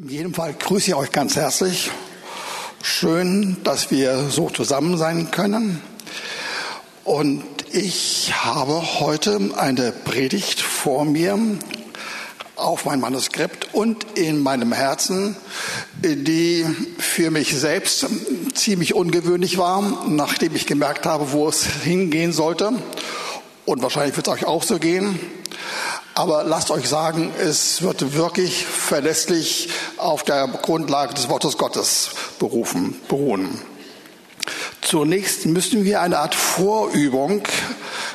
In jedem Fall grüße ich euch ganz herzlich. Schön, dass wir so zusammen sein können. Und ich habe heute eine Predigt vor mir auf mein Manuskript und in meinem Herzen, die für mich selbst ziemlich ungewöhnlich war, nachdem ich gemerkt habe, wo es hingehen sollte. Und wahrscheinlich wird es euch auch so gehen. Aber lasst euch sagen, es wird wirklich verlässlich auf der Grundlage des Wortes Gottes berufen, beruhen. Zunächst müssen wir eine Art Vorübung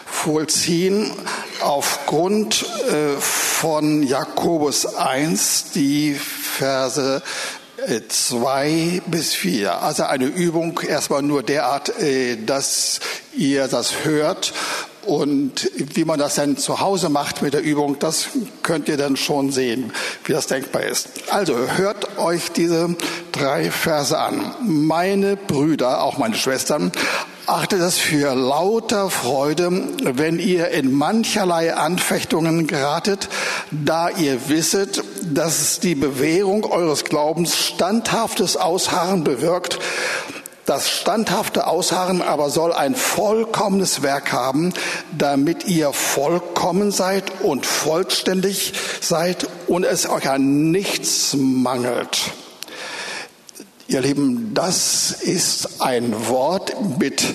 vollziehen aufgrund äh, von Jakobus 1, die Verse 2 äh, bis 4. Also eine Übung erstmal nur derart, äh, dass ihr das hört und wie man das dann zu Hause macht mit der Übung, das könnt ihr dann schon sehen, wie das denkbar ist. Also hört euch diese drei Verse an. Meine Brüder, auch meine Schwestern, achtet es für lauter Freude, wenn ihr in mancherlei Anfechtungen geratet, da ihr wisset, dass die Bewährung eures Glaubens standhaftes Ausharren bewirkt. Das standhafte Ausharren aber soll ein vollkommenes Werk haben, damit ihr vollkommen seid und vollständig seid und es euch an nichts mangelt. Ihr Lieben, das ist ein Wort mit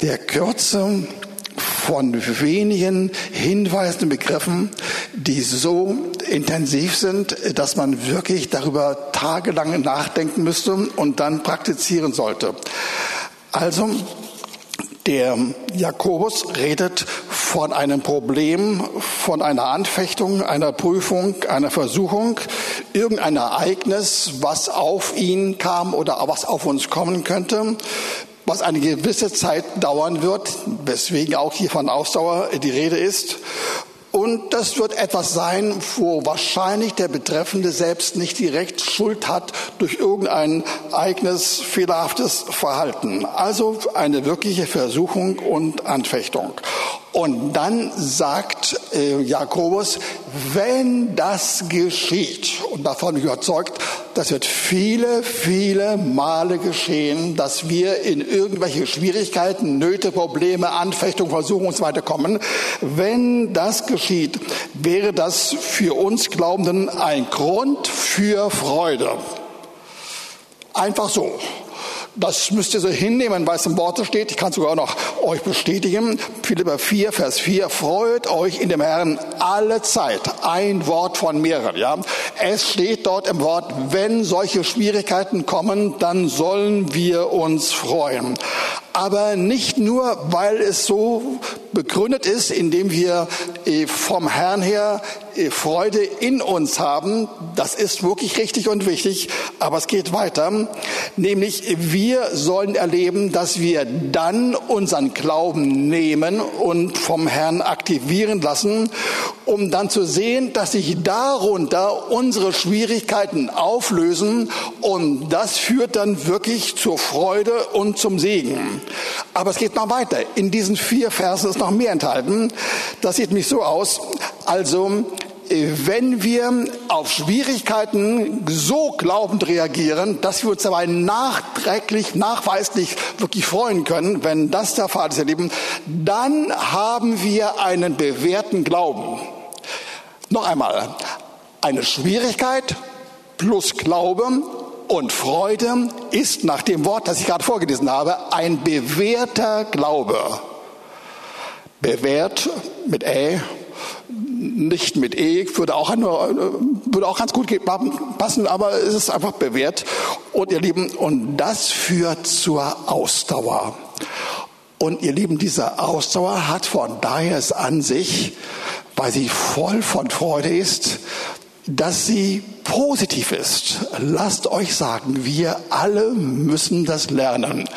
der Kürze von wenigen Hinweisen, Begriffen, die so intensiv sind, dass man wirklich darüber tagelang nachdenken müsste und dann praktizieren sollte. Also, der Jakobus redet von einem Problem, von einer Anfechtung, einer Prüfung, einer Versuchung, irgendein Ereignis, was auf ihn kam oder was auf uns kommen könnte, was eine gewisse Zeit dauern wird, weswegen auch hier von Ausdauer die Rede ist. Und das wird etwas sein, wo wahrscheinlich der Betreffende selbst nicht direkt Schuld hat durch irgendein eigenes fehlerhaftes Verhalten. Also eine wirkliche Versuchung und Anfechtung. Und dann sagt äh, Jakobus, wenn das geschieht, und davon überzeugt, das wird viele, viele Male geschehen, dass wir in irgendwelche Schwierigkeiten, Nöte, Probleme, Anfechtungen, Versuchungen und so weiter kommen. Wenn das geschieht, wäre das für uns Glaubenden ein Grund für Freude. Einfach so. Das müsst ihr so hinnehmen, weil es im Worte steht. Ich kann sogar noch euch bestätigen. Philippa 4, Vers 4. Freut euch in dem Herrn alle Zeit. Ein Wort von mehreren, ja. Es steht dort im Wort, wenn solche Schwierigkeiten kommen, dann sollen wir uns freuen aber nicht nur, weil es so begründet ist, indem wir äh, vom Herrn her äh, Freude in uns haben. Das ist wirklich richtig und wichtig, aber es geht weiter. Nämlich wir sollen erleben, dass wir dann unseren Glauben nehmen und vom Herrn aktivieren lassen, um dann zu sehen, dass sich darunter unsere Schwierigkeiten auflösen und das führt dann wirklich zur Freude und zum Segen. Aber es geht noch weiter. In diesen vier Versen ist noch mehr enthalten. Das sieht mich so aus. Also, wenn wir auf Schwierigkeiten so glaubend reagieren, dass wir uns dabei nachträglich, nachweislich wirklich freuen können, wenn das der Fall ist, ihr Lieben, dann haben wir einen bewährten Glauben. Noch einmal, eine Schwierigkeit plus Glaube und Freude ist nach dem Wort, das ich gerade vorgelesen habe, ein bewährter Glaube. Bewährt mit Ä, nicht mit E, würde auch, würde auch ganz gut passen, aber es ist einfach bewährt. Und ihr Lieben, und das führt zur Ausdauer. Und ihr Lieben, diese Ausdauer hat von daher es an sich, weil sie voll von Freude ist, dass sie positiv ist. Lasst euch sagen, wir alle müssen das lernen.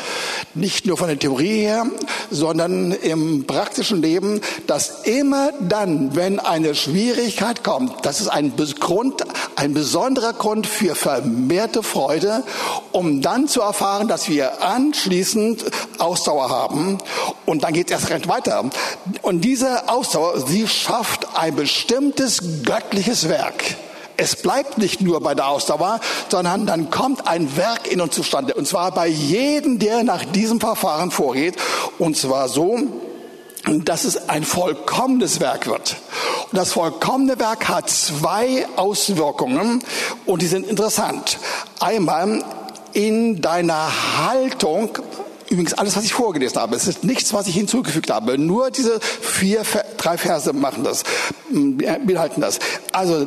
Nicht nur von der Theorie her, sondern im praktischen Leben, dass immer dann, wenn eine Schwierigkeit kommt, das ist ein Grund, ein besonderer Grund für vermehrte Freude, um dann zu erfahren, dass wir anschließend Ausdauer haben. Und dann geht es erst recht weiter. Und diese Ausdauer, sie schafft ein bestimmtes göttliches Werk Es bleibt nicht nur bei der Ausdauer, sondern dann kommt ein Werk in uns zustande. Und zwar bei jedem, der nach diesem Verfahren vorgeht. Und zwar so, dass es ein vollkommenes Werk wird. Und das vollkommene Werk hat zwei Auswirkungen und die sind interessant. Einmal in deiner Haltung Übrigens alles, was ich vorgelesen habe. Es ist nichts, was ich hinzugefügt habe. Nur diese vier, drei Verse machen das, beinhalten das. Also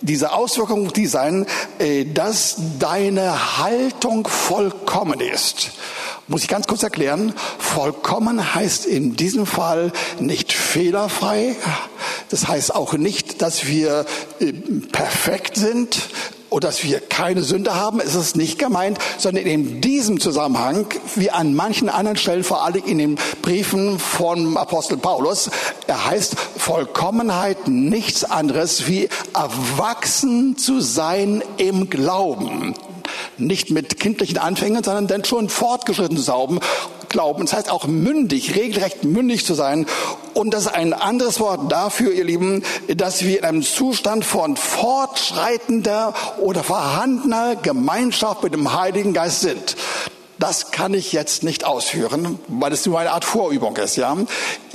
diese Auswirkungen, die sein, äh, dass deine Haltung vollkommen ist. Muss ich ganz kurz erklären. Vollkommen heißt in diesem Fall nicht fehlerfrei. Das heißt auch nicht, dass wir äh, perfekt sind, oder dass wir keine Sünde haben, ist es nicht gemeint, sondern in diesem Zusammenhang, wie an manchen anderen Stellen, vor allem in den Briefen von Apostel Paulus, er heißt Vollkommenheit nichts anderes wie erwachsen zu sein im Glauben. Nicht mit kindlichen Anfängen, sondern dann schon fortgeschritten zu sauben, glauben. Das heißt auch mündig, regelrecht mündig zu sein. Und das ist ein anderes Wort dafür, ihr Lieben, dass wir in einem Zustand von fortschreitender oder vorhandener Gemeinschaft mit dem Heiligen Geist sind. Das kann ich jetzt nicht ausführen, weil es nur eine Art Vorübung ist, ja.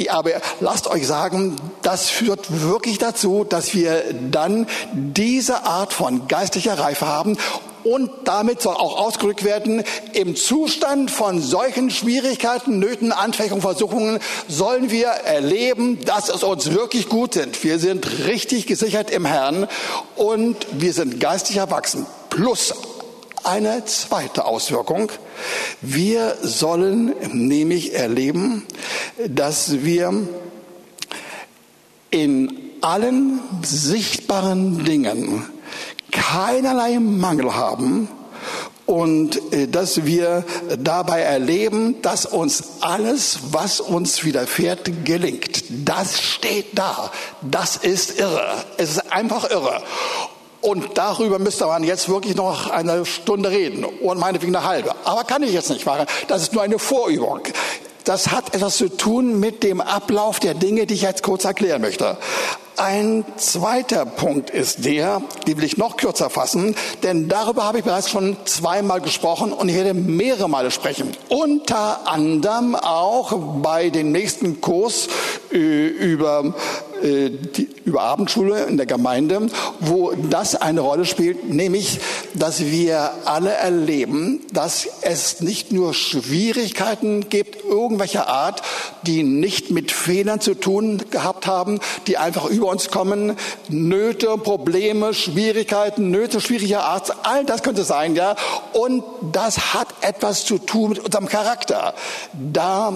Aber lasst euch sagen, das führt wirklich dazu, dass wir dann diese Art von geistlicher Reife haben und damit soll auch ausgedrückt werden, im Zustand von solchen Schwierigkeiten, Nöten, Anfechtungen, Versuchungen sollen wir erleben, dass es uns wirklich gut sind. Wir sind richtig gesichert im Herrn und wir sind geistig erwachsen. Plus eine zweite Auswirkung. Wir sollen nämlich erleben, dass wir in allen sichtbaren Dingen keinerlei Mangel haben und äh, dass wir dabei erleben, dass uns alles, was uns widerfährt, gelingt. Das steht da. Das ist irre. Es ist einfach irre. Und darüber müsste man jetzt wirklich noch eine Stunde reden und meinetwegen eine halbe. Aber kann ich jetzt nicht machen. Das ist nur eine Vorübung. Das hat etwas zu tun mit dem Ablauf der Dinge, die ich jetzt kurz erklären möchte. Ein zweiter Punkt ist der, die will ich noch kürzer fassen, denn darüber habe ich bereits schon zweimal gesprochen und ich werde mehrere Male sprechen. Unter anderem auch bei dem nächsten Kurs über die, über Abendschule in der Gemeinde, wo das eine Rolle spielt, nämlich, dass wir alle erleben, dass es nicht nur Schwierigkeiten gibt, irgendwelcher Art, die nicht mit Fehlern zu tun gehabt haben, die einfach über uns kommen, Nöte, Probleme, Schwierigkeiten, Nöte schwieriger Art, all das könnte sein, ja. Und das hat etwas zu tun mit unserem Charakter. Da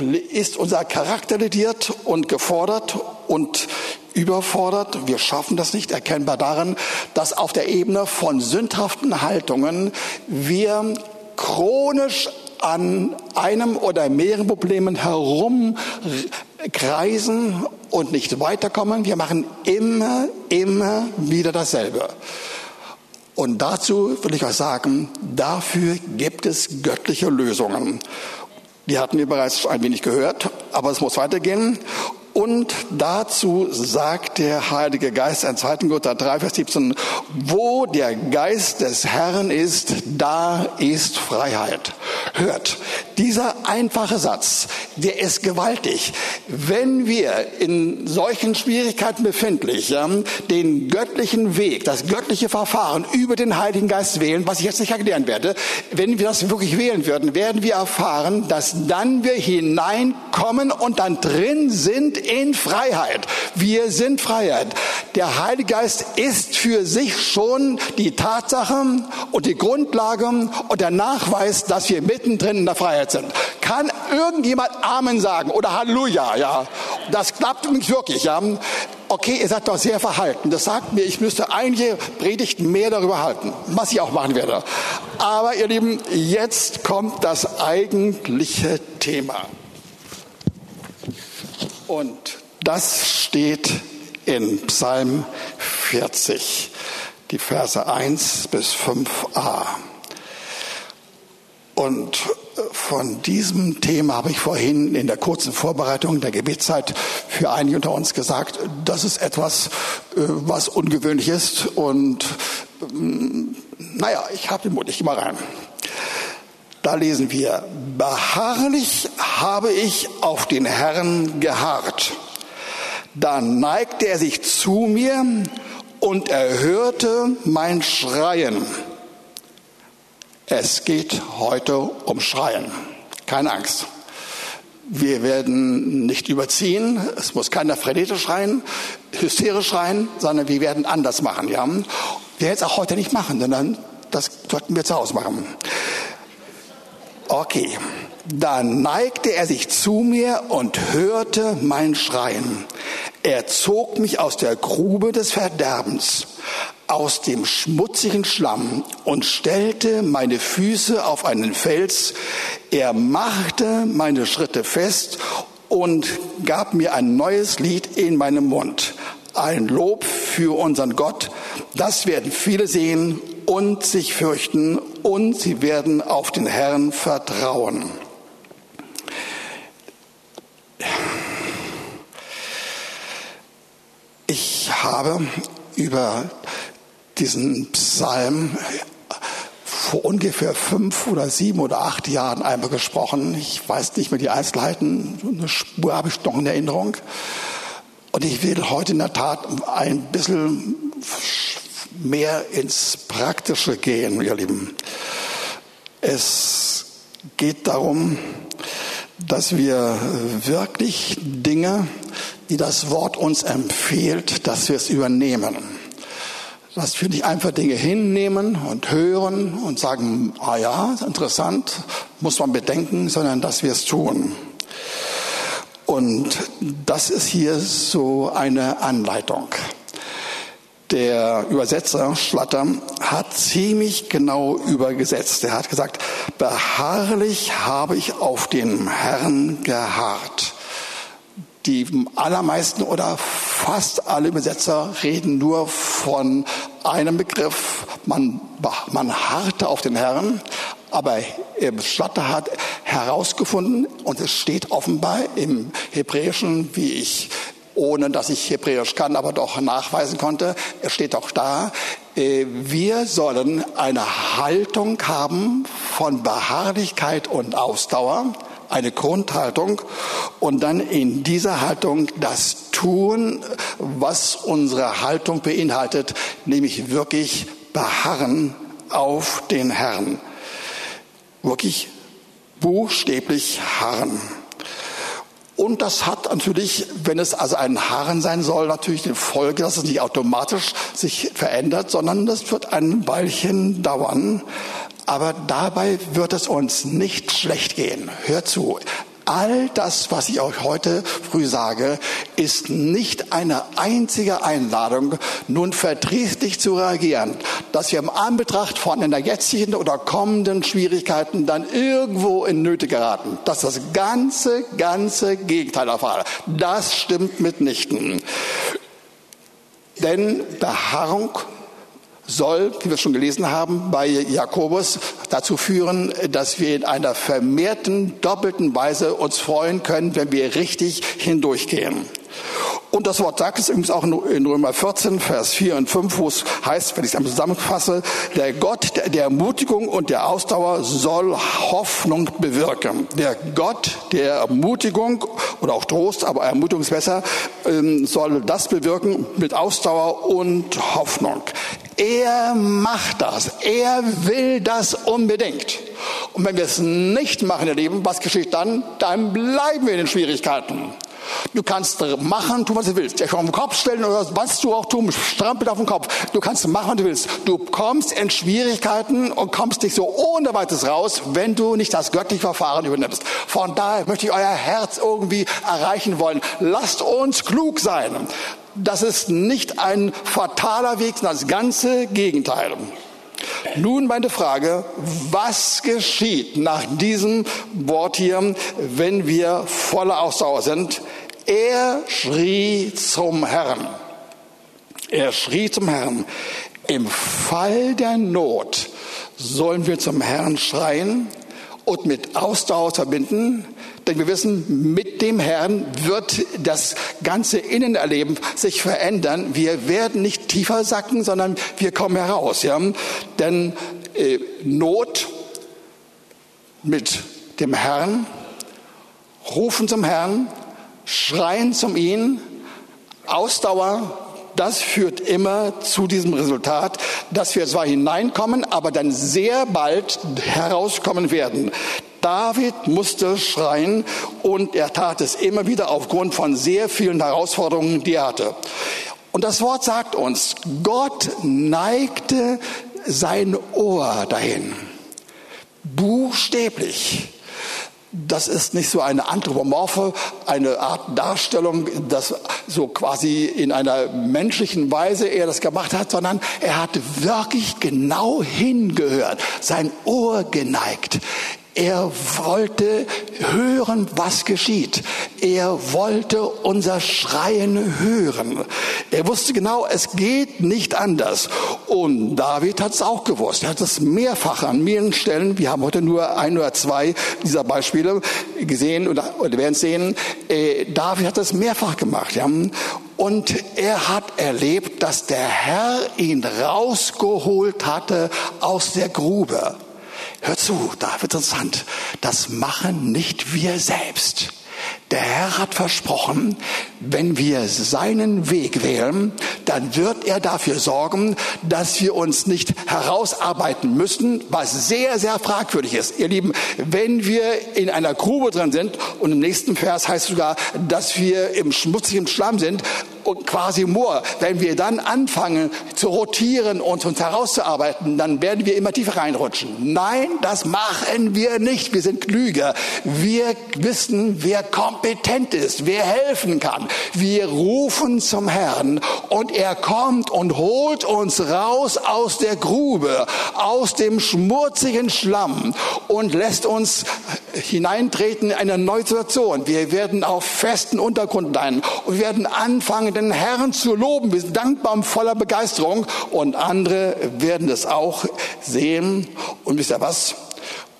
äh, ist unser Charakter lediert und gefordert und überfordert. Wir schaffen das nicht, erkennbar daran, dass auf der Ebene von sündhaften Haltungen wir chronisch an einem oder mehreren Problemen herumkreisen und nicht weiterkommen. Wir machen immer, immer wieder dasselbe. Und dazu will ich euch sagen, dafür gibt es göttliche Lösungen. Die hatten wir bereits ein wenig gehört, aber es muss weitergehen. Und dazu sagt der Heilige Geist in 2. Korinther 3, Vers 17, wo der Geist des Herrn ist, da ist Freiheit. Hört, dieser einfache Satz, der ist gewaltig. Wenn wir in solchen Schwierigkeiten befindlich ja, den göttlichen Weg, das göttliche Verfahren über den Heiligen Geist wählen, was ich jetzt nicht erklären werde, wenn wir das wirklich wählen würden, werden wir erfahren, dass dann wir hineinkommen und dann drin sind in Freiheit. Wir sind Freiheit. Der Heilige Geist ist für sich schon die Tatsache und die Grundlage und der Nachweis, dass wir mittendrin in der Freiheit sind. Kann irgendjemand Amen sagen oder Halleluja? Ja, das klappt übrigens wirklich. Ja. Okay, ihr seid doch sehr verhalten. Das sagt mir, ich müsste einige Predigten mehr darüber halten, was ich auch machen werde. Aber ihr Lieben, jetzt kommt das eigentliche Thema. Und das steht in Psalm 40, die Verse 1 bis 5a. Und äh, von diesem Thema habe ich vorhin in der kurzen Vorbereitung der Gebetszeit für einige unter uns gesagt, das ist etwas, äh, was ungewöhnlich ist. Und mm, naja, ich habe den Mut, ich gehe mal rein. Da lesen wir, beharrlich habe ich auf den Herrn geharrt. Da neigte er sich zu mir und er hörte mein Schreien. Es geht heute um Schreien. Keine Angst. Wir werden nicht überziehen. Es muss keiner frenetisch schreien, hysterisch schreien, sondern wir werden anders machen. Ja? Wir werden es auch heute nicht machen, sondern das sollten wir zu Hause machen. Okay. Dann neigte er sich zu mir und hörte mein Schreien. Er zog mich aus der Grube des Verderbens, aus dem schmutzigen Schlamm und stellte meine Füße auf einen Fels. Er machte meine Schritte fest und gab mir ein neues Lied in meinem Mund. Ein Lob für unseren Gott. Das werden viele sehen und sich fürchten und sie werden auf den Herrn vertrauen. Ich habe über diesen Psalm vor ungefähr fünf oder sieben oder acht Jahren einmal gesprochen. Ich weiß nicht mehr die Einzelheiten, eine Spur habe ich noch in Erinnerung. Und ich will heute in der Tat ein bisschen mehr ins Praktische gehen, ihr Lieben. Es geht darum, dass wir wirklich Dinge, die das Wort uns empfiehlt, dass wir es übernehmen. Dass wir nicht einfach Dinge hinnehmen und hören und sagen, ah ja, interessant, muss man bedenken, sondern dass wir es tun. Und das ist hier so eine Anleitung. Der Übersetzer Schlatter hat ziemlich genau übergesetzt. Er hat gesagt, beharrlich habe ich auf den Herrn geharrt. Die allermeisten oder fast alle Übersetzer reden nur von einem Begriff. Man, man harrte auf den Herrn, aber Schlatter hat herausgefunden, und es steht offenbar im Hebräischen, wie ich ohne dass ich Hebräisch kann, aber doch nachweisen konnte. Es steht auch da, äh, wir sollen eine Haltung haben von Beharrlichkeit und Ausdauer, eine Grundhaltung und dann in dieser Haltung das tun, was unsere Haltung beinhaltet, nämlich wirklich beharren auf den Herrn. Wirklich buchstäblich harren. Und das hat natürlich, wenn es also ein Harren sein soll, natürlich die Folge, dass es nicht automatisch sich verändert, sondern das wird ein Weilchen dauern. Aber dabei wird es uns nicht schlecht gehen. Hör zu. All das, was ich euch heute früh sage, ist nicht eine einzige Einladung, nun verdrießlich zu reagieren, dass wir im Anbetracht von einer jetzigen oder kommenden Schwierigkeiten dann irgendwo in Nöte geraten. Das ist das ganze, ganze Gegenteil der Fall. Das stimmt mitnichten. Denn Beharrung soll, wie wir schon gelesen haben, bei Jakobus dazu führen, dass wir in einer vermehrten, doppelten Weise uns freuen können, wenn wir richtig hindurchgehen. Und das Wort sagt es übrigens auch in Römer 14, Vers 4 und 5, wo es heißt, wenn ich es zusammenfasse, der Gott der Ermutigung und der Ausdauer soll Hoffnung bewirken. Der Gott der Ermutigung oder auch Trost, aber Ermutigung ist besser, ähm, soll das bewirken mit Ausdauer und Hoffnung. Er macht das. Er will das unbedingt. Und wenn wir es nicht machen, ihr Lieben, was geschieht dann? Dann bleiben wir in den Schwierigkeiten. Du kannst machen, tun, was du willst. Dich auf den Kopf stellen oder was du auch tun, strampelt auf den Kopf. Du kannst machen, was du willst. Du kommst in Schwierigkeiten und kommst nicht so ohne weiteres raus, wenn du nicht das göttliche Verfahren übernimmst. Von daher möchte ich euer Herz irgendwie erreichen wollen. Lasst uns klug sein. Das ist nicht ein fataler Weg, sondern das ganze Gegenteil. Nun meine Frage, was geschieht nach diesem Wort hier, wenn wir voller Ausdauer sind? Er schrie zum Herrn. Er schrie zum Herrn. Im Fall der Not sollen wir zum Herrn schreien und mit Ausdauer verbinden, denn wir wissen, mit dem Herrn wird das ganze Innenerleben sich verändern. Wir werden nicht tiefer sacken, sondern wir kommen heraus. Ja? Denn äh, Not mit dem Herrn, rufen zum Herrn, schreien zum ihn, Ausdauer, das führt immer zu diesem Resultat, dass wir zwar hineinkommen, aber dann sehr bald herauskommen werden. David musste schreien und er tat es immer wieder aufgrund von sehr vielen Herausforderungen, die er hatte. Und das Wort sagt uns, Gott neigte sein Ohr dahin. Buchstäblich. Das ist nicht so eine anthropomorphe, eine Art Darstellung, dass so quasi in einer menschlichen Weise er das gemacht hat, sondern er hat wirklich genau hingehört, sein Ohr geneigt. Er wollte hören, was geschieht. Er wollte unser Schreien hören. Er wusste genau, es geht nicht anders. Und David hat es auch gewusst. Er hat es mehrfach an mehreren Stellen, wir haben heute nur ein oder zwei dieser Beispiele gesehen oder, oder werden sehen, äh, David hat es mehrfach gemacht. Ja? Und er hat erlebt, dass der Herr ihn rausgeholt hatte aus der Grube. Hör zu, da wird interessant. Das machen nicht wir selbst. Der Herr hat versprochen, wenn wir seinen Weg wählen, dann wird er dafür sorgen, dass wir uns nicht herausarbeiten müssen, was sehr, sehr fragwürdig ist. Ihr Lieben, wenn wir in einer Grube drin sind und im nächsten Vers heißt sogar, dass wir im schmutzigen Schlamm sind und quasi Moor, wenn wir dann anfangen zu rotieren und uns herauszuarbeiten, dann werden wir immer tiefer reinrutschen. Nein, das machen wir nicht. Wir sind klüger. Wir wissen, wer kompetent ist, wer helfen kann. Wir rufen zum Herrn und er kommt und holt uns raus aus der Grube, aus dem schmutzigen Schlamm und lässt uns hineintreten in eine neue Situation. Wir werden auf festen Untergrund sein und werden anfangen, den Herrn zu loben. Wir sind dankbar und voller Begeisterung und andere werden es auch sehen. Und wisst ihr was?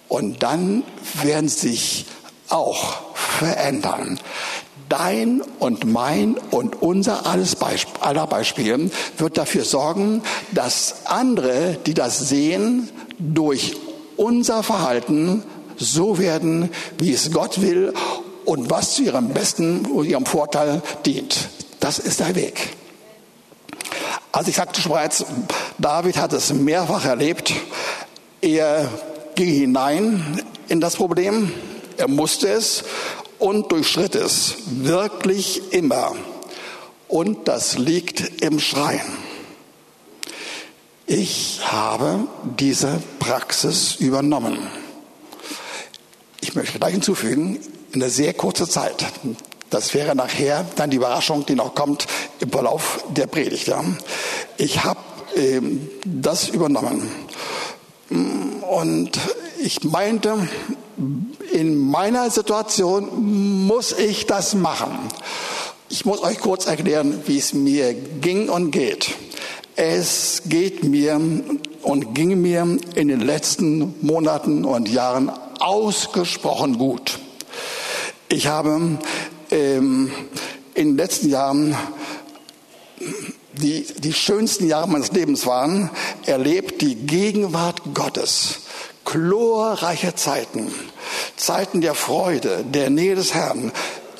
Und dann werden sich auch verändern. Dein und mein und unser alles Beisp aller Beispiele wird dafür sorgen, dass andere, die das sehen, durch unser Verhalten so werden, wie es Gott will und was zu ihrem besten und ihrem Vorteil dient. Das ist der Weg. Also ich sagte schon bereits, David hat es mehrfach erlebt. Er ging hinein in das Problem, er musste es und durchschritt es wirklich immer. Und das liegt im Schreien. Ich habe diese Praxis übernommen. Ich möchte gleich hinzufügen, in einer sehr kurzen Zeit. Das wäre nachher dann die Überraschung, die noch kommt im Verlauf der Predigt. Ich habe ähm, das übernommen. Und ich meinte, in meiner Situation muss ich das machen. Ich muss euch kurz erklären, wie es mir ging und geht. Es geht mir und ging mir in den letzten Monaten und Jahren ausgesprochen gut. Ich habe ähm, in den letzten Jahren die, die schönsten Jahre meines Lebens waren, erlebt die Gegenwart Gottes. Chlorreiche Zeiten, Zeiten der Freude, der Nähe des Herrn,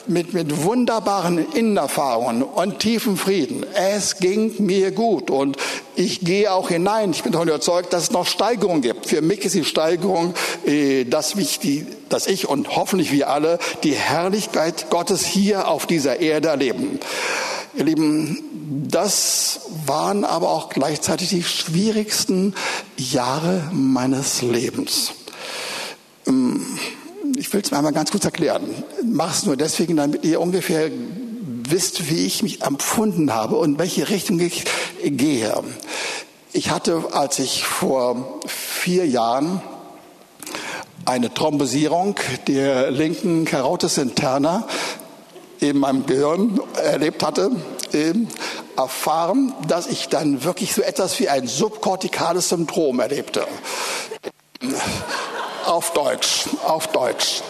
mit, mit wunderbaren Innenerfahrungen und tiefen Frieden. Es ging mir gut und ich gehe auch hinein. Ich bin davon überzeugt, dass es noch Steigerung gibt. Für mich ist die Steigerung, äh, dass, ich die, dass ich und hoffentlich wir alle die Herrlichkeit Gottes hier auf dieser Erde erleben. Ihr Lieben, das waren aber auch gleichzeitig die schwierigsten Jahre meines Lebens. Ähm, ich will es mir einmal ganz kurz erklären. Mach es nur deswegen, damit ihr ungefähr wisst, wie ich mich empfunden habe und welche Richtung ich gehe. Ich hatte, als ich vor vier Jahren eine Thrombosierung der linken Carotis interna in meinem Gehirn erlebt hatte, erfahren, dass ich dann wirklich so etwas wie ein subkortikales Syndrom erlebte. Auf Deutsch, auf Deutsch.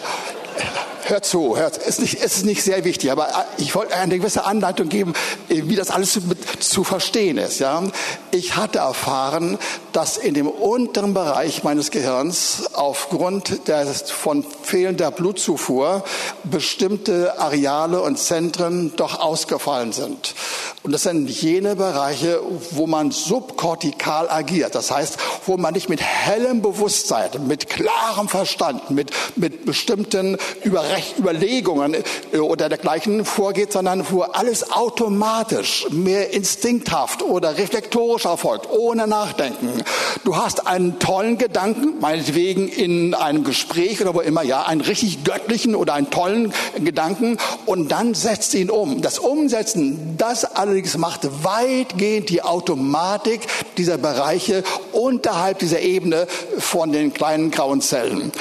Hört zu, hört, ist nicht, ist nicht sehr wichtig, aber ich wollte eine gewisse Anleitung geben, wie das alles zu, zu verstehen ist. Ja, ich hatte erfahren, dass in dem unteren Bereich meines Gehirns aufgrund der, von fehlender Blutzufuhr bestimmte Areale und Zentren doch ausgefallen sind. Und das sind jene Bereiche, wo man subkortikal agiert. Das heißt, wo man nicht mit hellem Bewusstsein, mit klarem Verstand, mit, mit bestimmten Überlegungen äh, oder dergleichen vorgeht, sondern wo alles automatisch, mehr instinkthaft oder reflektorisch erfolgt, ohne Nachdenken. Du hast einen tollen Gedanken, meinetwegen in einem Gespräch oder wo immer, ja, einen richtig göttlichen oder einen tollen Gedanken und dann setzt ihn um. Das Umsetzen, das allerdings macht weitgehend die Automatik dieser Bereiche unterhalb dieser Ebene von den kleinen grauen Zellen.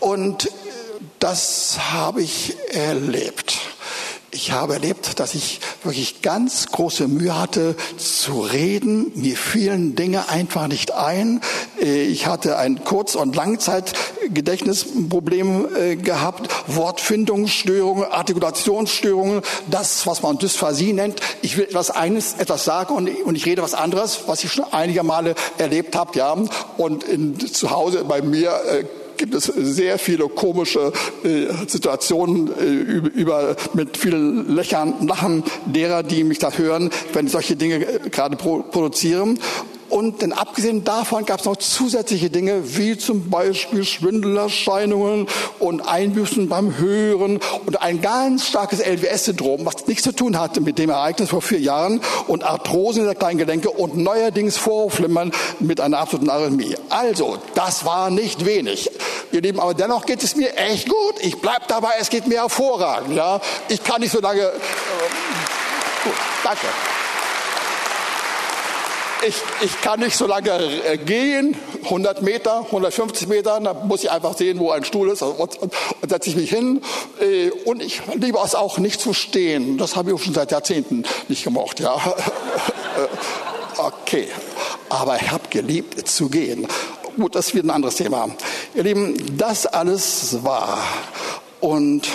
Und das habe ich erlebt. Ich habe erlebt, dass ich wirklich ganz große Mühe hatte zu reden. Mir fielen Dinge einfach nicht ein. Äh, ich hatte ein Kurz- und Langzeitgedächtnisproblem äh, gehabt, Wortfindungsstörungen, Artikulationsstörungen, das, was man Dysphasie nennt. Ich will etwas eines, etwas sagen und, und ich rede was anderes, was ich schon einige Male erlebt habe, ja. Und in, zu Hause bei mir äh, gibt es sehr viele komische äh, Situationen äh, über, mit vielen Lächern, Lachen derer, die mich da hören, wenn ich solche Dinge äh, gerade produzieren. Und denn abgesehen davon gab es noch zusätzliche Dinge, wie zum Beispiel Schwindelerscheinungen und Einbüßen beim Hören und ein ganz starkes LWS-Syndrom, was nichts zu tun hatte mit dem Ereignis vor vier Jahren und Arthrosen der kleinen Gelenke und neuerdings Vorflimmern mit einer absoluten Arrhythmie. Also, das war nicht wenig. Ihr Lieben, aber dennoch geht es mir echt gut. Ich bleib dabei, es geht mir hervorragend. Ja, ich kann nicht so lange. Äh, gut, danke ich, ich kann nicht so lange äh, gehen, 100 Meter, 150 Meter, da muss ich einfach sehen, wo ein Stuhl ist und, und, und setze ich mich hin. Äh, und ich liebe es auch nicht zu stehen. Das habe ich auch schon seit Jahrzehnten nicht gemocht. Ja. okay, aber ich habe geliebt zu gehen. Gut, das wird ein anderes Thema. Ihr Lieben, das alles war. Und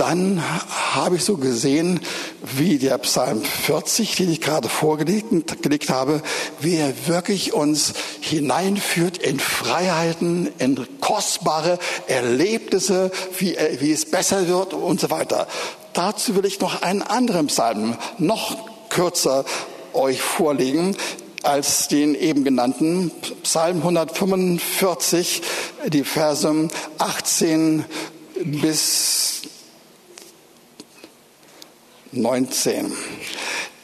dann habe ich so gesehen, wie der Psalm 40, den ich gerade vorgelegt gelegt habe, wie er wirklich uns hineinführt in Freiheiten, in kostbare Erlebnisse, wie, wie es besser wird und so weiter. Dazu will ich noch einen anderen Psalm, noch kürzer euch vorlegen als den eben genannten Psalm 145, die Verse 18 bis 19.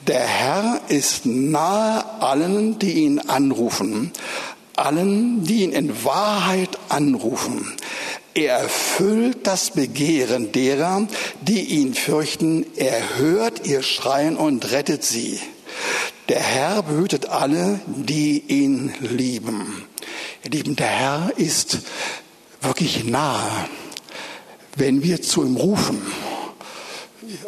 Der Herr ist nahe allen, die ihn anrufen, allen, die ihn in Wahrheit anrufen. Er erfüllt das Begehren derer, die ihn fürchten. Er hört ihr Schreien und rettet sie. Der Herr behütet alle, die ihn lieben. Ihr Lieben, der Herr ist wirklich nahe, wenn wir zu ihm rufen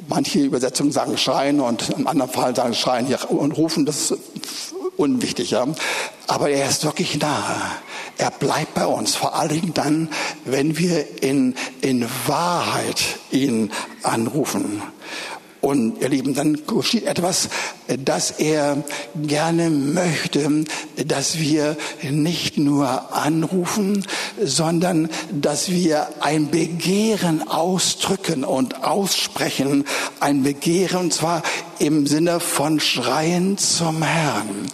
Manche Übersetzungen sagen schreien und im anderen Fall sagen schreien und rufen. Das ist unwichtig, ja. Aber er ist wirklich nahe. Er bleibt bei uns. Vor allen Dingen dann, wenn wir in, in Wahrheit ihn anrufen. Und ihr Lieben, dann geschieht etwas, dass er gerne möchte, dass wir nicht nur anrufen, sondern dass wir ein Begehren ausdrücken und aussprechen. Ein Begehren, und zwar im Sinne von Schreien zum Herrn.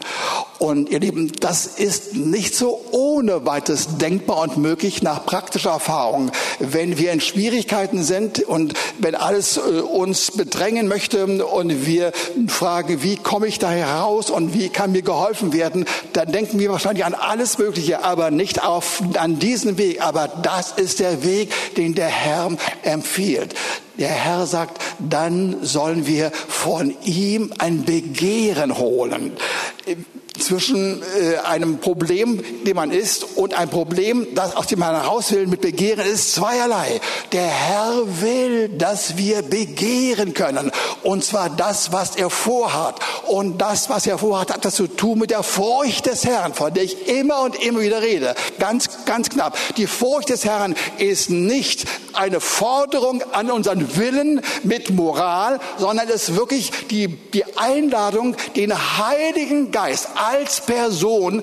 Und ihr Lieben, das ist nicht so ohne weiteres denkbar und möglich nach praktischer Erfahrung. Wenn wir in Schwierigkeiten sind und wenn alles äh, uns bedrängen möchte und wir fragen, wie komme ich da heraus und wie kann mir geholfen werden, dann denken wir wahrscheinlich an alles Mögliche, aber nicht auf, an diesen Weg. Aber das ist der Weg, den der Herr empfiehlt. Der Herr sagt, dann sollen wir von ihm ein Begehren holen zwischen äh, einem Problem, dem man ist, und ein Problem, das aus dem man heraus will, mit Begehren ist zweierlei. Der Herr will, dass wir begehren können. Und zwar das, was er vorhat. Und das, was er vorhat, hat das zu tun mit der Furcht des Herrn, von der ich immer und immer wieder rede. Ganz, ganz knapp. Die Furcht des Herrn ist nicht eine Forderung an unseren Willen mit Moral, sondern es ist wirklich die, die Einladung, den Heiligen Geist als Person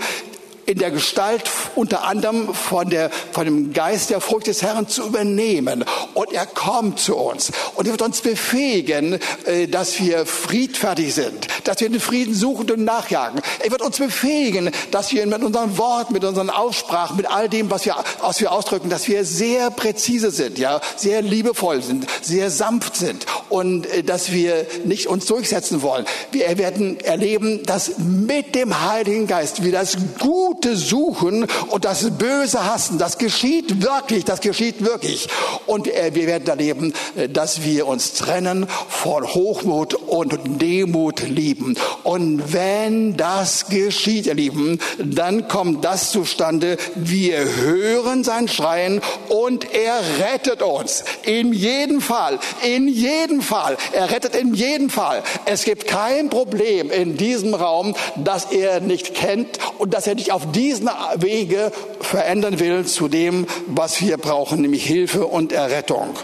in der Gestalt unter anderem von, der, von dem Geist der Furcht des Herrn zu übernehmen. Und er kommt zu uns und er wird uns befähigen, äh, dass wir friedfertig sind, dass wir den Frieden suchen und nachjagen. Er wird uns befähigen, dass wir mit unseren Worten, mit unseren Aussprachen, mit all dem, was wir, was wir ausdrücken, dass wir sehr präzise sind, ja, sehr liebevoll sind, sehr sanft sind und äh, dass wir nicht uns durchsetzen wollen. Wir werden erleben, dass mit dem Heiligen Geist wir das Gute Gute suchen und das Böse hassen. Das geschieht wirklich, das geschieht wirklich. Und äh, wir werden erleben, äh, dass wir uns trennen von Hochmut und Demut lieben. Und wenn das geschieht, ihr Lieben, dann kommt das zustande, wir hören sein Schreien und er rettet uns. In jedem Fall, in jedem Fall. Er rettet in jedem Fall. Es gibt kein Problem in diesem Raum, das er nicht kennt und das er nicht auf diesen Wege verändern will zu dem, was wir brauchen, nämlich Hilfe und Errettung.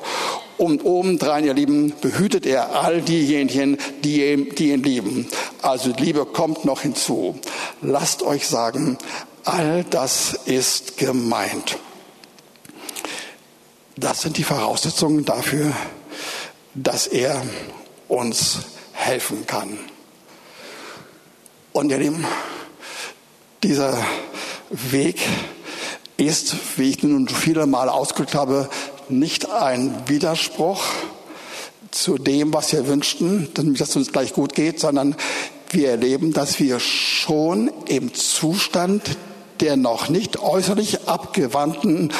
Und obendrein, ihr Lieben, behütet er all diejenigen, die, die ihn lieben. Also Liebe kommt noch hinzu. Lasst euch sagen, all das ist gemeint. Das sind die Voraussetzungen dafür, dass er uns helfen kann. Und ihr Lieben, dieser Weg ist, wie ich nun viele Mal ausgedrückt habe, nicht ein Widerspruch zu dem, was wir wünschten, damit es uns gleich gut geht, sondern wir erleben, dass wir schon im Zustand der noch nicht äußerlich abgewandten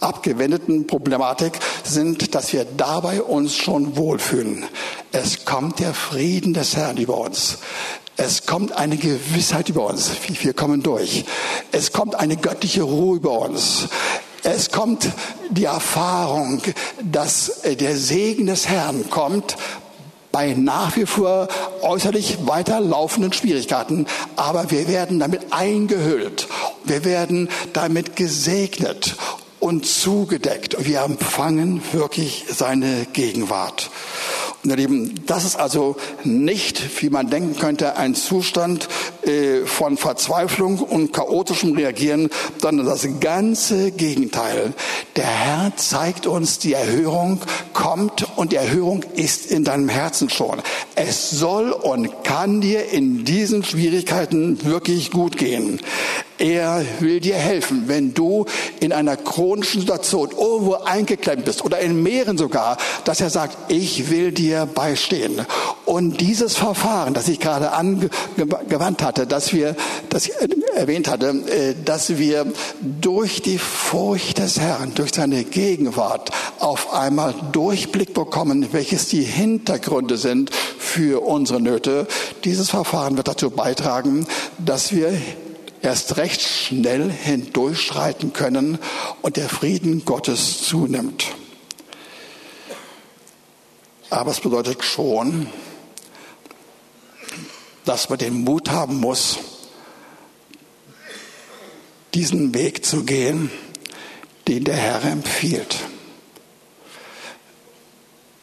abgewendeten Problematik sind, dass wir dabei uns schon wohlfühlen. Es kommt der Frieden des Herrn über uns. Es kommt eine Gewissheit über uns. Wir kommen durch. Es kommt eine göttliche Ruhe über uns. Es kommt die Erfahrung, dass äh, der Segen des Herrn kommt bei nach wie vor äußerlich weiterlaufenden Schwierigkeiten, aber wir werden damit eingehüllt. Wir werden damit gesegnet und zugedeckt. Wir empfangen wirklich seine Gegenwart. Und ihr Lieben, das ist also nicht, wie man denken könnte, ein Zustand äh, von Verzweiflung und chaotischem Reagieren, sondern das ganze Gegenteil. Der Herr zeigt uns, die Erhörung kommt und die Erhörung ist in deinem Herzen schon. Es soll und kann dir in diesen Schwierigkeiten wirklich gut gehen. Er will dir helfen, wenn du in einer chronischen Situation irgendwo eingeklemmt bist oder in mehreren sogar, dass er sagt, ich will dir beistehen. Und dieses Verfahren, das ich gerade angewandt hatte, dass wir, das ich erwähnt hatte, äh, dass wir durch die Furcht des Herrn, durch seine Gegenwart auf einmal Durchblick bekommen, welches die Hintergründe sind für unsere Nöte. Dieses Verfahren wird dazu beitragen, dass wir erst recht schnell hindurchschreiten können und der Frieden Gottes zunimmt. Aber es bedeutet schon, dass man den Mut haben muss, diesen Weg zu gehen, den der Herr empfiehlt.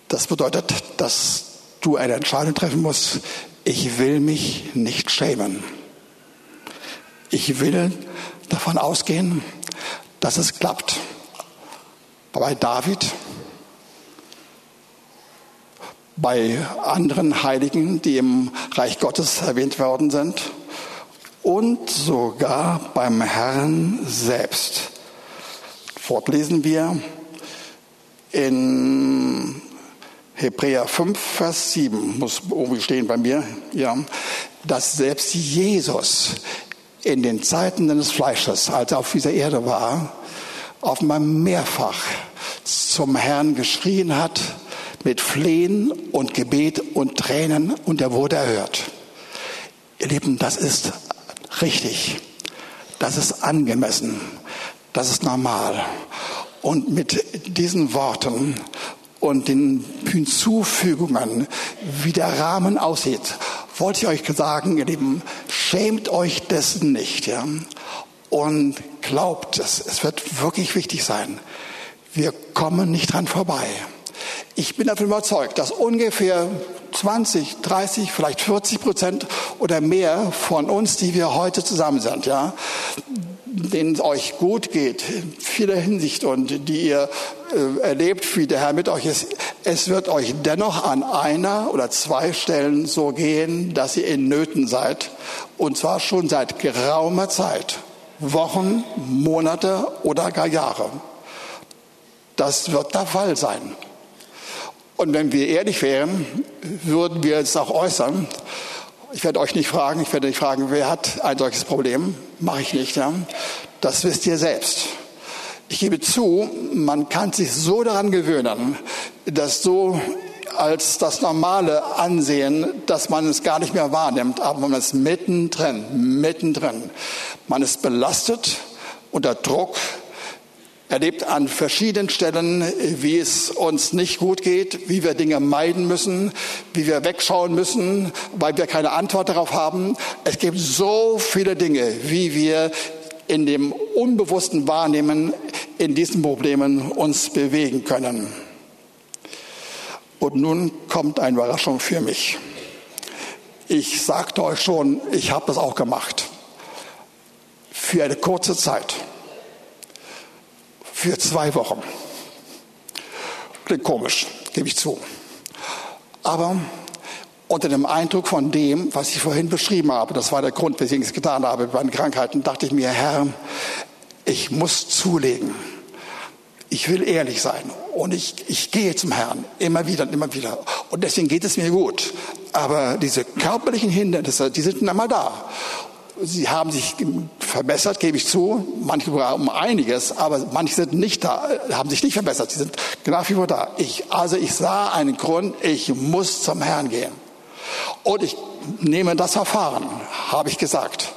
Das bedeutet, dass du eine Entscheidung treffen musst, ich will mich nicht schämen. Ich will davon ausgehen, dass es klappt. Bei David, bei anderen Heiligen, die im Reich Gottes erwähnt worden sind und sogar beim Herrn selbst. Fortlesen wir in Hebräer 5, Vers 7, muss irgendwie stehen bei mir, ja, dass selbst Jesus in den Zeiten seines Fleisches, als er auf dieser Erde war, offenbar mehrfach zum Herrn geschrien hat, mit Flehen und Gebet und Tränen und er wurde erhört. Ihr Lieben, das ist richtig, das ist angemessen, das ist normal. Und mit diesen Worten und den Hinzufügungen, wie der Rahmen aussieht, wollte ich euch sagen, ihr Lieben, schämt euch dessen nicht, ja. Und glaubt es, es wird wirklich wichtig sein. Wir kommen nicht dran vorbei. Ich bin davon überzeugt, dass ungefähr 20, 30, vielleicht 40 Prozent oder mehr von uns, die wir heute zusammen sind, ja, denen es euch gut geht, in vieler Hinsicht und die ihr äh, erlebt, wie der Herr mit euch ist, es wird euch dennoch an einer oder zwei Stellen so gehen, dass ihr in Nöten seid. Und zwar schon seit geraumer Zeit. Wochen, Monate oder gar Jahre. Das wird der Fall sein. Und wenn wir ehrlich wären, würden wir es auch äußern. Ich werde euch nicht fragen, ich werde nicht fragen, wer hat ein solches Problem. Mache ich nicht. Ja? Das wisst ihr selbst. Ich gebe zu, man kann sich so daran gewöhnen, dass so als das Normale ansehen, dass man es gar nicht mehr wahrnimmt, aber man ist mittendrin, mittendrin. Man ist belastet, unter Druck, erlebt an verschiedenen Stellen, wie es uns nicht gut geht, wie wir Dinge meiden müssen, wie wir wegschauen müssen, weil wir keine Antwort darauf haben. Es gibt so viele Dinge, wie wir in dem unbewussten Wahrnehmen in diesen Problemen uns bewegen können. Und nun kommt eine Überraschung für mich. Ich sagte euch schon, ich habe das auch gemacht. Für eine kurze Zeit für zwei Wochen. Klingt komisch, gebe ich zu. Aber unter dem Eindruck von dem, was ich vorhin beschrieben habe, das war der Grund, weswegen ich es getan habe bei den Krankheiten, dachte ich mir, Herr, ich muss zulegen. Ich will ehrlich sein und ich, ich gehe zum Herrn immer wieder und immer wieder. Und deswegen geht es mir gut. Aber diese körperlichen Hindernisse, die sind immer da. Sie haben sich verbessert, gebe ich zu, manche sogar um einiges, aber manche sind nicht da, haben sich nicht verbessert. Sie sind nach wie vor da. Ich, also ich sah einen Grund, ich muss zum Herrn gehen. Und ich nehme das Verfahren, habe ich gesagt,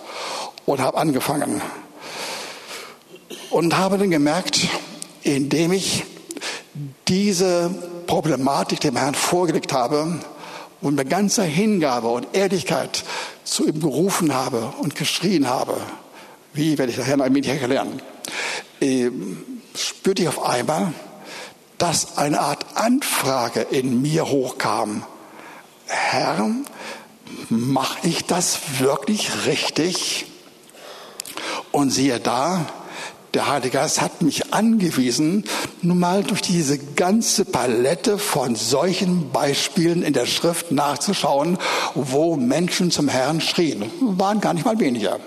und habe angefangen. Und habe dann gemerkt, indem ich diese Problematik dem Herrn vorgelegt habe und mit ganzer Hingabe und Ehrlichkeit zu ihm gerufen habe und geschrien habe, wie werde ich nachher ein wenig erklären, äh, spürte ich auf einmal, dass eine Art Anfrage in mir hochkam. Herr, mache ich das wirklich richtig? Und siehe da, der Heilige Geist hat mich angewiesen, nun mal durch diese ganze Palette von solchen Beispielen in der Schrift nachzuschauen, wo Menschen zum Herrn schrien. Waren gar nicht mal weniger.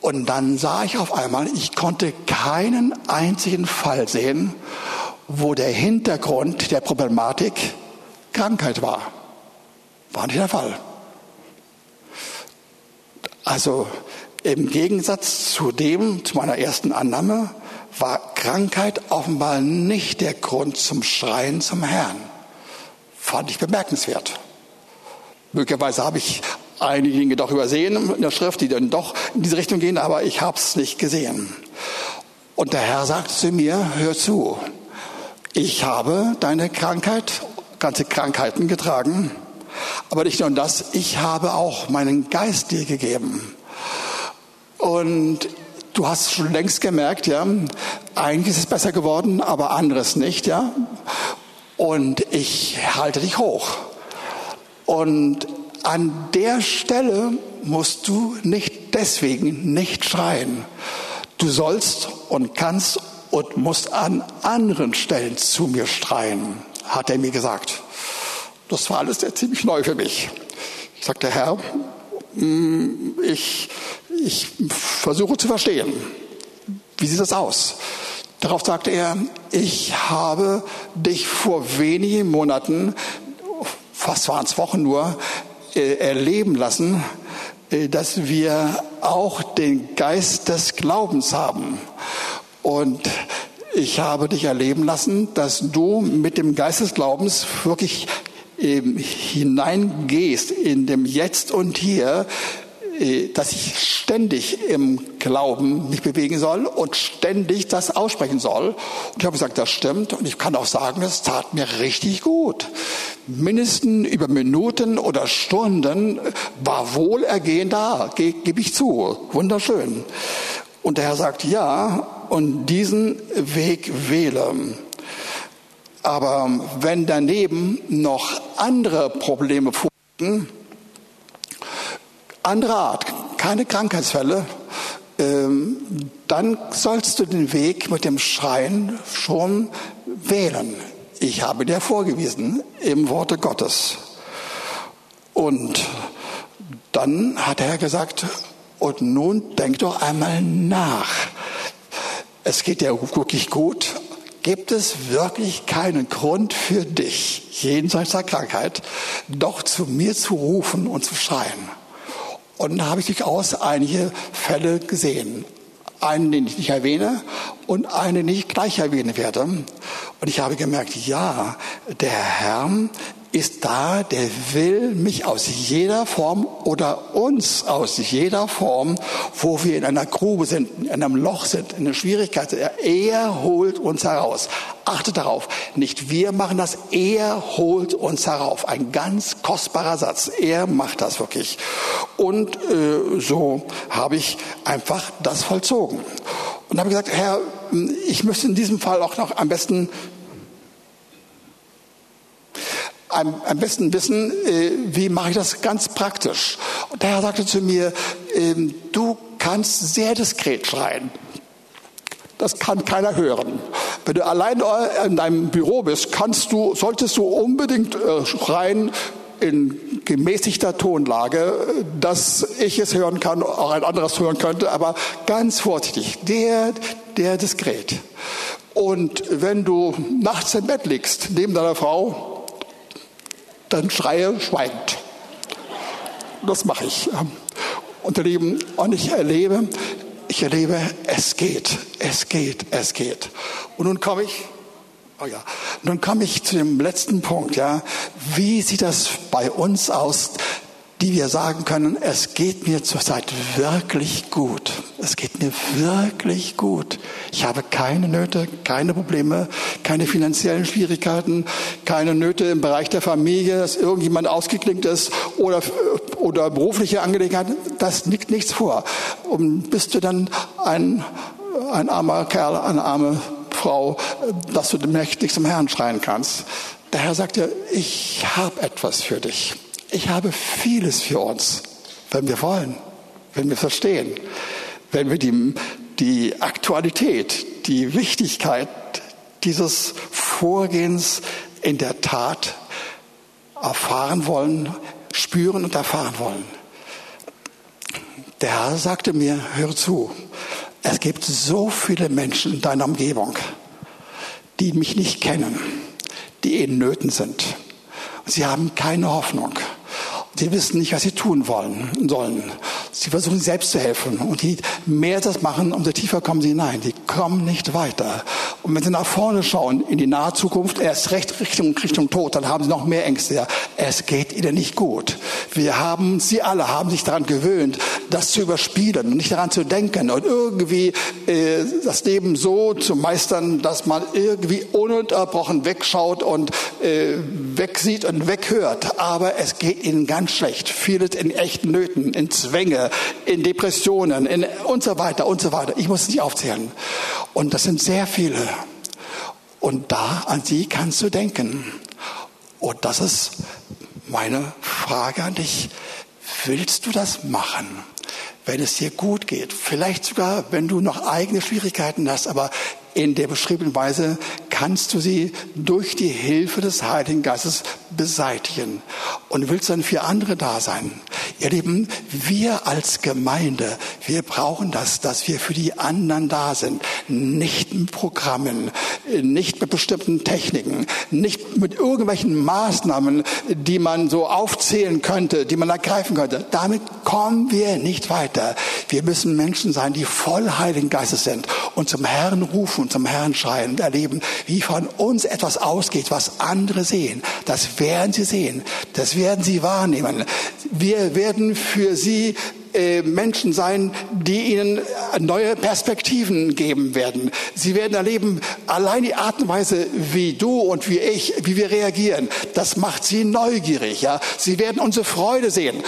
Und dann sah ich auf einmal, ich konnte keinen einzigen Fall sehen, wo der Hintergrund der Problematik Krankheit war. War nicht der Fall. Also im Gegensatz zu dem, zu meiner ersten Annahme, war Krankheit offenbar nicht der Grund zum Schreien zum Herrn. Fand ich bemerkenswert. Möglicherweise habe ich einige Dinge doch übersehen in der Schrift, die dann doch in diese Richtung gehen, aber ich habe es nicht gesehen. Und der Herr sagte zu mir, hör zu, ich habe deine Krankheit, ganze Krankheiten getragen, aber nicht nur das, ich habe auch meinen Geist dir gegeben. Und du hast schon längst gemerkt, ja, eigentlich ist es besser geworden, aber anderes nicht, ja. Und ich halte dich hoch. Und an der Stelle musst du nicht deswegen nicht schreien. Du sollst und kannst und musst an anderen Stellen zu mir schreien, hat er mir gesagt. Das war alles sehr ziemlich neu für mich. Ich sagte, Herr, ich ich versuche zu verstehen. Wie sieht das aus? Darauf sagte er, ich habe dich vor wenigen Monaten, fast waren es Wochen nur, äh, erleben lassen, äh, dass wir auch den Geist des Glaubens haben. Und ich habe dich erleben lassen, dass du mit dem Geist des Glaubens wirklich hineingehst in dem Jetzt und Hier äh, dass ich ständig im Glauben mich bewegen soll und ständig das aussprechen soll. Und ich habe gesagt, das stimmt. Und ich kann auch sagen, es tat mir richtig gut. Mindestens über Minuten oder Stunden war Wohlergehen da, ge gebe ich zu. Wunderschön. Und der Herr sagt, ja, und diesen Weg wähle. Aber wenn daneben noch andere Probleme vorliegen, andere Art, keine Krankheitsfälle, ähm, dann sollst du den Weg mit dem Schreien schon wählen. Ich habe dir vorgewiesen im Worte Gottes. Und dann hat er gesagt, und nun denk doch einmal nach. Es geht dir wirklich gut. Gibt es wirklich keinen Grund für dich, jenseits der Krankheit, doch zu mir zu rufen und zu schreien? Und da habe ich durchaus einige Fälle gesehen. Einen, den ich nicht erwähne und einen, den ich gleich erwähnen werde. Und ich habe gemerkt, ja, der Herr ist da, der will mich aus jeder Form oder uns aus jeder Form, wo wir in einer Grube sind, in einem Loch sind, in einer Schwierigkeit sind. Er holt uns heraus. Achtet darauf, nicht wir machen das, er holt uns herauf. Ein ganz kostbarer Satz. Er macht das wirklich. Und äh, so habe ich einfach das vollzogen. Und habe gesagt, Herr, ich müsste in diesem Fall auch noch am besten am, am besten wissen, äh, wie mache ich das ganz praktisch. Und der Herr sagte zu mir, äh, du kannst sehr diskret schreien. Das kann keiner hören. Wenn du allein in deinem Büro bist, kannst du, solltest du unbedingt äh, schreien in gemäßigter Tonlage, dass ich es hören kann, auch ein anderes hören könnte, aber ganz vorsichtig. Der, der diskret. Und wenn du nachts im Bett liegst, neben deiner Frau, dann schreie schweigend. Das mache ich. Und, Lieben, und ich erlebe, ich erlebe, es geht, es geht, es geht. Und nun komme ich, oh ja, nun komme ich zu dem letzten Punkt, ja. Wie sieht das bei uns aus, die wir sagen können, es geht mir zurzeit wirklich gut. Es geht mir wirklich gut. Ich habe keine Nöte, keine Probleme, keine finanziellen Schwierigkeiten, keine Nöte im Bereich der Familie, dass irgendjemand ausgeklinkt ist oder, oder berufliche Angelegenheiten. Das liegt nichts vor. Und bist du dann ein, ein armer Kerl, eine arme Frau, dass du nicht zum Herrn schreien kannst. Der Herr sagt dir, ich habe etwas für dich. Ich habe vieles für uns, wenn wir wollen, wenn wir verstehen, wenn wir die, die Aktualität, die Wichtigkeit dieses Vorgehens in der Tat erfahren wollen, spüren und erfahren wollen. Der Herr sagte mir, hör zu, es gibt so viele Menschen in deiner Umgebung, die mich nicht kennen, die in Nöten sind. Sie haben keine Hoffnung. Sie wissen nicht, was sie tun wollen, sollen. Sie versuchen selbst zu helfen. Und je mehr das machen, umso tiefer kommen sie hinein. Sie kommen nicht weiter. Und wenn sie nach vorne schauen, in die nahe Zukunft, erst recht Richtung, Richtung Tod, dann haben sie noch mehr Ängste. Es geht ihnen nicht gut. Wir haben, sie alle haben sich daran gewöhnt, das zu überspielen und nicht daran zu denken und irgendwie äh, das Leben so zu meistern, dass man irgendwie ununterbrochen wegschaut und äh, wegsieht und weghört. Aber es geht ihnen ganz schlecht. Vieles in echten Nöten, in Zwänge, in Depressionen in und so weiter und so weiter. Ich muss es nicht aufzählen. Und das sind sehr viele. Und da an sie kannst du denken. Und das ist meine Frage an dich. Willst du das machen? Wenn es dir gut geht, vielleicht sogar, wenn du noch eigene Schwierigkeiten hast, aber in der beschriebenen Weise kannst du sie durch die Hilfe des Heiligen Geistes beseitigen und willst dann für andere da sein. Ihr Lieben, wir als Gemeinde, wir brauchen das, dass wir für die anderen da sind. Nicht mit Programmen, nicht mit bestimmten Techniken, nicht mit irgendwelchen Maßnahmen, die man so aufzählen könnte, die man ergreifen könnte. Damit kommen wir nicht weiter. Wir müssen Menschen sein, die voll Heiligen Geistes sind und zum Herrn rufen und zum Herrn schreien und erleben, wie von uns etwas ausgeht, was andere sehen. Das werden sie sehen. Das werden sie wahrnehmen. Wir werden für sie äh, Menschen sein, die ihnen neue Perspektiven geben werden. Sie werden erleben, allein die Art und Weise, wie du und wie ich, wie wir reagieren, das macht sie neugierig. Ja? Sie werden unsere Freude sehen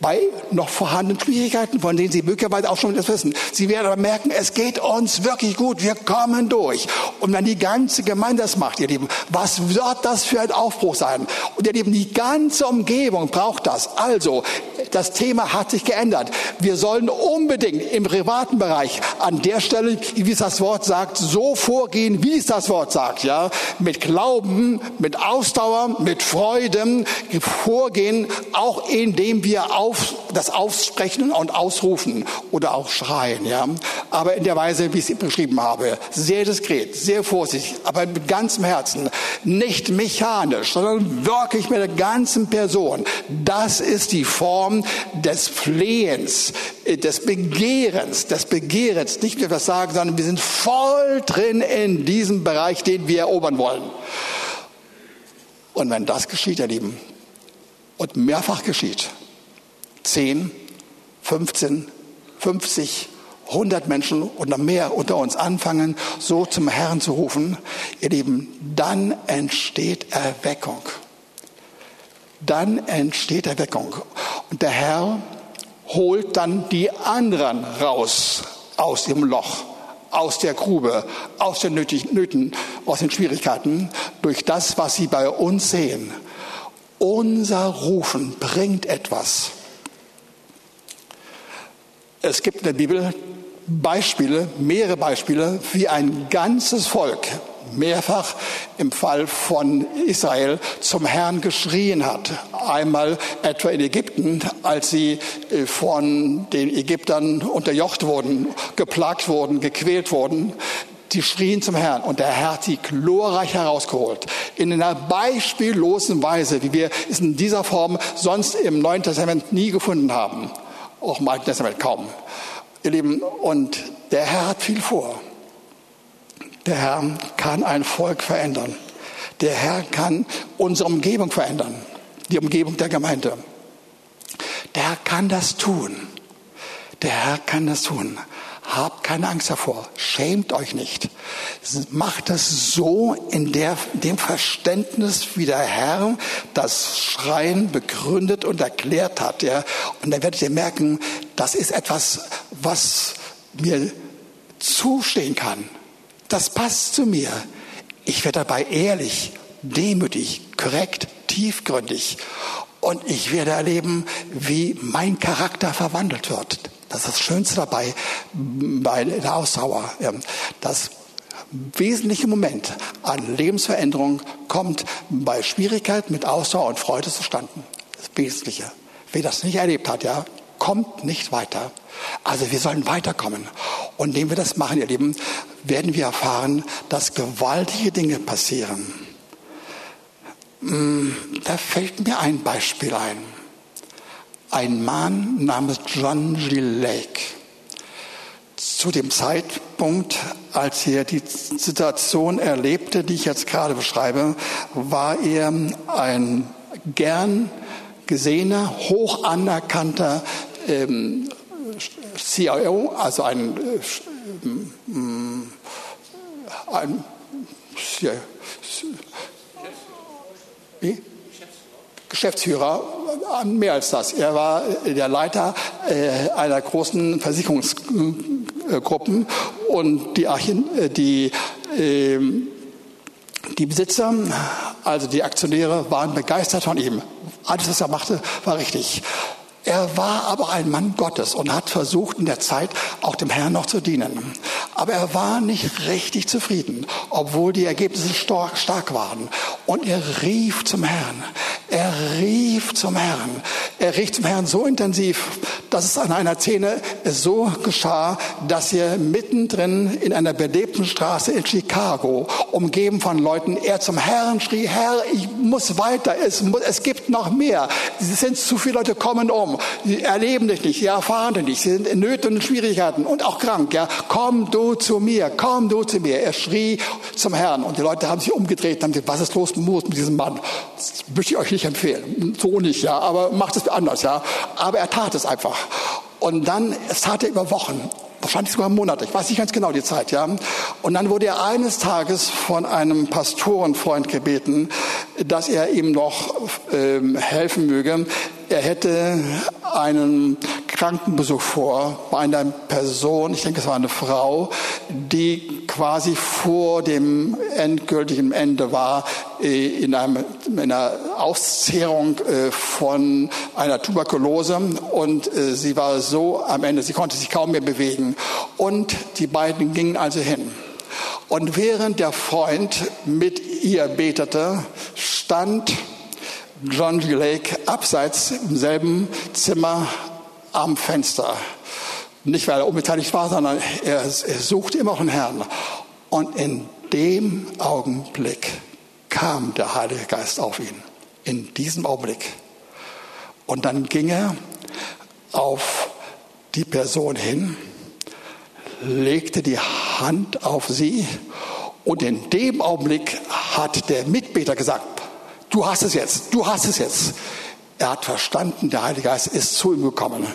bei noch vorhandenen Schwierigkeiten, von denen Sie möglicherweise auch schon das wissen. Sie werden aber merken, es geht uns wirklich gut, wir kommen durch. Und wenn die ganze Gemeinde das macht, ihr Lieben, was wird das für ein Aufbruch sein? Und ihr Lieben, die ganze Umgebung braucht das. Also, das Thema hat sich geändert. Wir sollen unbedingt im privaten Bereich an der Stelle, wie es das Wort sagt, so vorgehen, wie es das Wort sagt, ja, mit Glauben, mit Ausdauer, mit Freuden vorgehen, auch indem wir auf, das aussprechen und ausrufen oder auch schreien, ja. Aber in der Weise, wie ich es beschrieben habe, sehr diskret, sehr vorsichtig, aber mit ganzem Herzen, nicht mechanisch, sondern wirklich mit der ganzen Person. Das ist die Form des Flehens, äh, des Begehrens, des Begehrens, nicht nur das Sagen, sondern wir sind voll drin in diesem Bereich, den wir erobern wollen. Und wenn das geschieht, ihr Lieben, und mehrfach geschieht, 10, 15, 50, 100 Menschen oder mehr unter uns anfangen, so zum Herrn zu rufen, ihr Lieben, dann entsteht Erweckung dann entsteht Erweckung. Und der Herr holt dann die anderen raus aus dem Loch, aus der Grube, aus den Nöten, aus den Schwierigkeiten, durch das, was sie bei uns sehen. Unser Rufen bringt etwas. Es gibt in der Bibel Beispiele, mehrere Beispiele, wie ein ganzes Volk mehrfach im Fall von Israel zum Herrn geschrien hat. Einmal etwa in Ägypten, als sie äh, von den Ägyptern unterjocht wurden, geplagt wurden, gequält wurden. Die schrien zum Herrn und der Herr hat sie glorreich herausgeholt. In einer beispiellosen Weise, wie wir es in dieser Form sonst im Neuen Testament nie gefunden haben. Auch im Alten Testament kaum. Ihr Lieben, und der Herr hat viel vor. Der Herr kann ein Volk verändern. Der Herr kann unsere Umgebung verändern, die Umgebung der Gemeinde. Der Herr kann das tun. Der Herr kann das tun. Habt keine Angst davor. Schämt euch nicht. Macht es so in der, dem Verständnis, wie der Herr das Schreien begründet und erklärt hat. Ja. Und dann werdet ihr merken, das ist etwas, was mir zustehen kann. Das passt zu mir. Ich werde dabei ehrlich, demütig, korrekt, tiefgründig. Und ich werde erleben, wie mein Charakter verwandelt wird. Das ist das Schönste dabei bei der Ausdauer. Das wesentliche Moment an Lebensveränderung kommt bei Schwierigkeit mit Ausdauer und Freude zustande. Das Wesentliche. Wer das nicht erlebt hat, ja, kommt nicht weiter. Also wir sollen weiterkommen. Und indem wir das machen, ihr Lieben, werden wir erfahren, dass gewaltige Dinge passieren. Mm, da fällt mir ein Beispiel ein. Ein Mann namens John G. Lake. Zu dem Zeitpunkt, als er die Situation erlebte, die ich jetzt gerade beschreibe, war er ein gern gesehener, hoch anerkannter ähm, CIO, also ein, äh, ein wie? Geschäftsführer, mehr als das. Er war der Leiter äh, einer großen Versicherungsgruppen und die, äh, die, ähm, die Besitzer, also die Aktionäre, waren begeistert von ihm. Alles, was er machte, war richtig. Er war aber ein Mann Gottes und hat versucht in der Zeit auch dem Herrn noch zu dienen. Aber er war nicht richtig zufrieden, obwohl die Ergebnisse stark waren. Und er rief zum Herrn. Er rief zum Herrn. Er rief zum Herrn so intensiv, dass es an einer Szene so geschah, dass er mittendrin in einer belebten Straße in Chicago, umgeben von Leuten, er zum Herrn schrie, Herr, ich muss weiter, es, es gibt noch mehr. Es sind zu viele Leute kommen um. Sie erleben dich nicht, sie erfahren dich nicht, sie sind in Nöten und Schwierigkeiten und auch krank. Ja, komm du zu mir, komm du zu mir. Er schrie zum Herrn und die Leute haben sich umgedreht und haben gesagt, was ist los mit diesem Mann? Das möchte ich euch nicht empfehlen. So nicht, ja, aber macht es anders, ja. Aber er tat es einfach. Und dann, es tat er über Wochen, wahrscheinlich sogar Monate, ich weiß nicht ganz genau die Zeit, ja. Und dann wurde er eines Tages von einem Pastorenfreund gebeten, dass er ihm noch ähm, helfen möge. Er hätte einen Krankenbesuch vor bei einer Person, ich denke es war eine Frau, die quasi vor dem endgültigen Ende war äh, in, einem, in einer Auszehrung äh, von einer Tuberkulose und äh, sie war so am Ende, sie konnte sich kaum mehr bewegen und die beiden gingen also hin. Und während der Freund mit ihr betete, stand John. Lake abseits im selben Zimmer am Fenster. Nicht, weil er unbeteiligt war, sondern er, er suchte immer den Herrn. Und in dem Augenblick kam der Heilige Geist auf ihn. In diesem Augenblick. Und dann ging er auf die Person hin, legte die Hand auf sie und in dem Augenblick hat der Mitbeter gesagt, du hast es jetzt, du hast es jetzt. Er hat verstanden, der Heilige Geist ist zu ihm gekommen.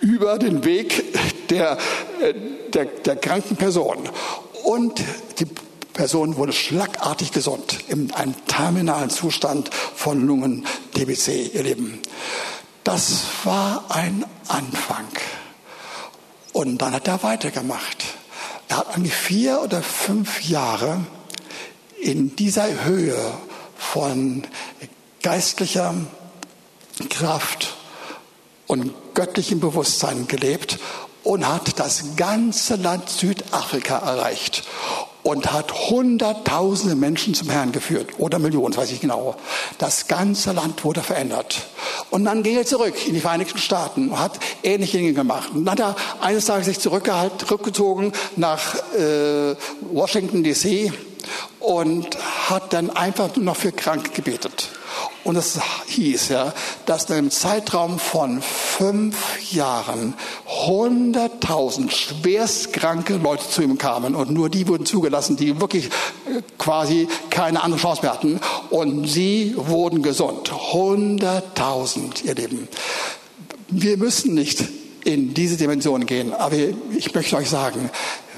Über den Weg der, äh, der, der kranken Person. Und die Person wurde schlagartig gesund in einem terminalen Zustand von Lungen-TBC, ihr Lieben. Das war ein Anfang. Und dann hat er weitergemacht. Er hat eigentlich vier oder fünf Jahre in dieser Höhe von geistlicher Kraft und göttlichem Bewusstsein gelebt und hat das ganze Land Südafrika erreicht und hat hunderttausende Menschen zum Herrn geführt oder Millionen, weiß ich genau. Das ganze Land wurde verändert. Und dann ging er zurück in die Vereinigten Staaten und hat ähnliche Dinge gemacht. Und dann hat er eines Tages sich zurückgezogen nach äh, Washington D.C. und hat dann einfach nur noch für Kranke gebetet. Und es hieß ja, dass in einem Zeitraum von fünf Jahren 100.000 schwerstkranke Leute zu ihm kamen und nur die wurden zugelassen, die wirklich äh, quasi keine andere Chance mehr hatten und sie wurden gesund. 100.000, ihr Lieben. Wir müssen nicht in diese Dimension gehen, aber ich möchte euch sagen,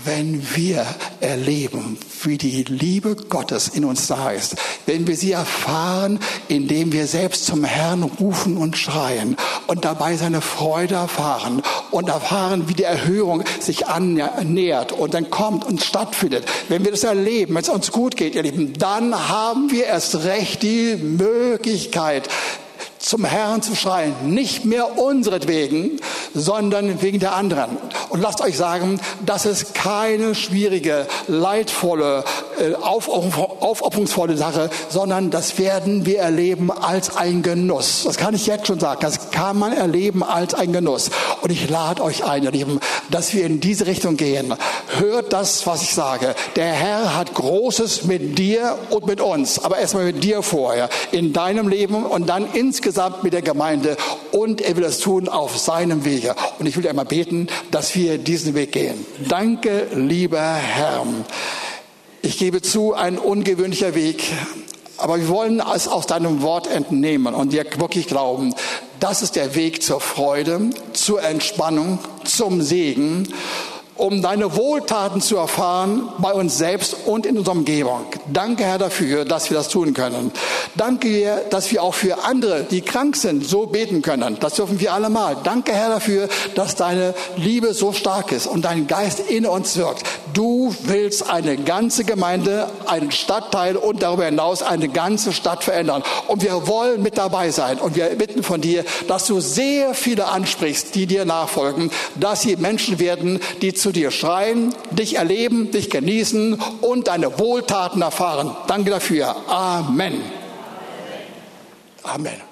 wenn wir erleben, wie die Liebe Gottes in uns da ist, wenn wir sie erfahren, indem wir selbst zum Herrn rufen und schreien und dabei seine Freude erfahren und erfahren, wie die Erhörung sich annähert und dann kommt und stattfindet, wenn wir das erleben, wenn es uns gut geht, ihr Lieben, dann haben wir erst recht die Möglichkeit, zum Herrn zu schreien. Nicht mehr unseretwegen, sondern wegen der anderen. Und lasst euch sagen, das ist keine schwierige, leidvolle, äh, aufopferungsvolle Sache, sondern das werden wir erleben als ein Genuss. Das kann ich jetzt schon sagen. Das kann man erleben als ein Genuss. Und ich lade euch ein, ihr Lieben, dass wir in diese Richtung gehen. Hört das, was ich sage. Der Herr hat Großes mit dir und mit uns, aber erstmal mit dir vorher, in deinem Leben und dann insgesamt mit der Gemeinde und er will das tun auf seinem Wege. Und ich will einmal beten, dass wir diesen Weg gehen. Danke, lieber Herr. Ich gebe zu, ein ungewöhnlicher Weg. Aber wir wollen es aus deinem Wort entnehmen und dir wirklich glauben, das ist der Weg zur Freude, zur Entspannung, zum Segen um deine Wohltaten zu erfahren bei uns selbst und in unserer Umgebung. Danke, Herr, dafür, dass wir das tun können. Danke dir, dass wir auch für andere, die krank sind, so beten können. Das dürfen wir alle mal. Danke, Herr, dafür, dass deine Liebe so stark ist und dein Geist in uns wirkt. Du willst eine ganze Gemeinde, einen Stadtteil und darüber hinaus eine ganze Stadt verändern. Und wir wollen mit dabei sein. Und wir bitten von dir, dass du sehr viele ansprichst, die dir nachfolgen, dass sie Menschen werden, die zu dir schreien, dich erleben, dich genießen und deine Wohltaten erfahren. Danke dafür. Amen. Amen.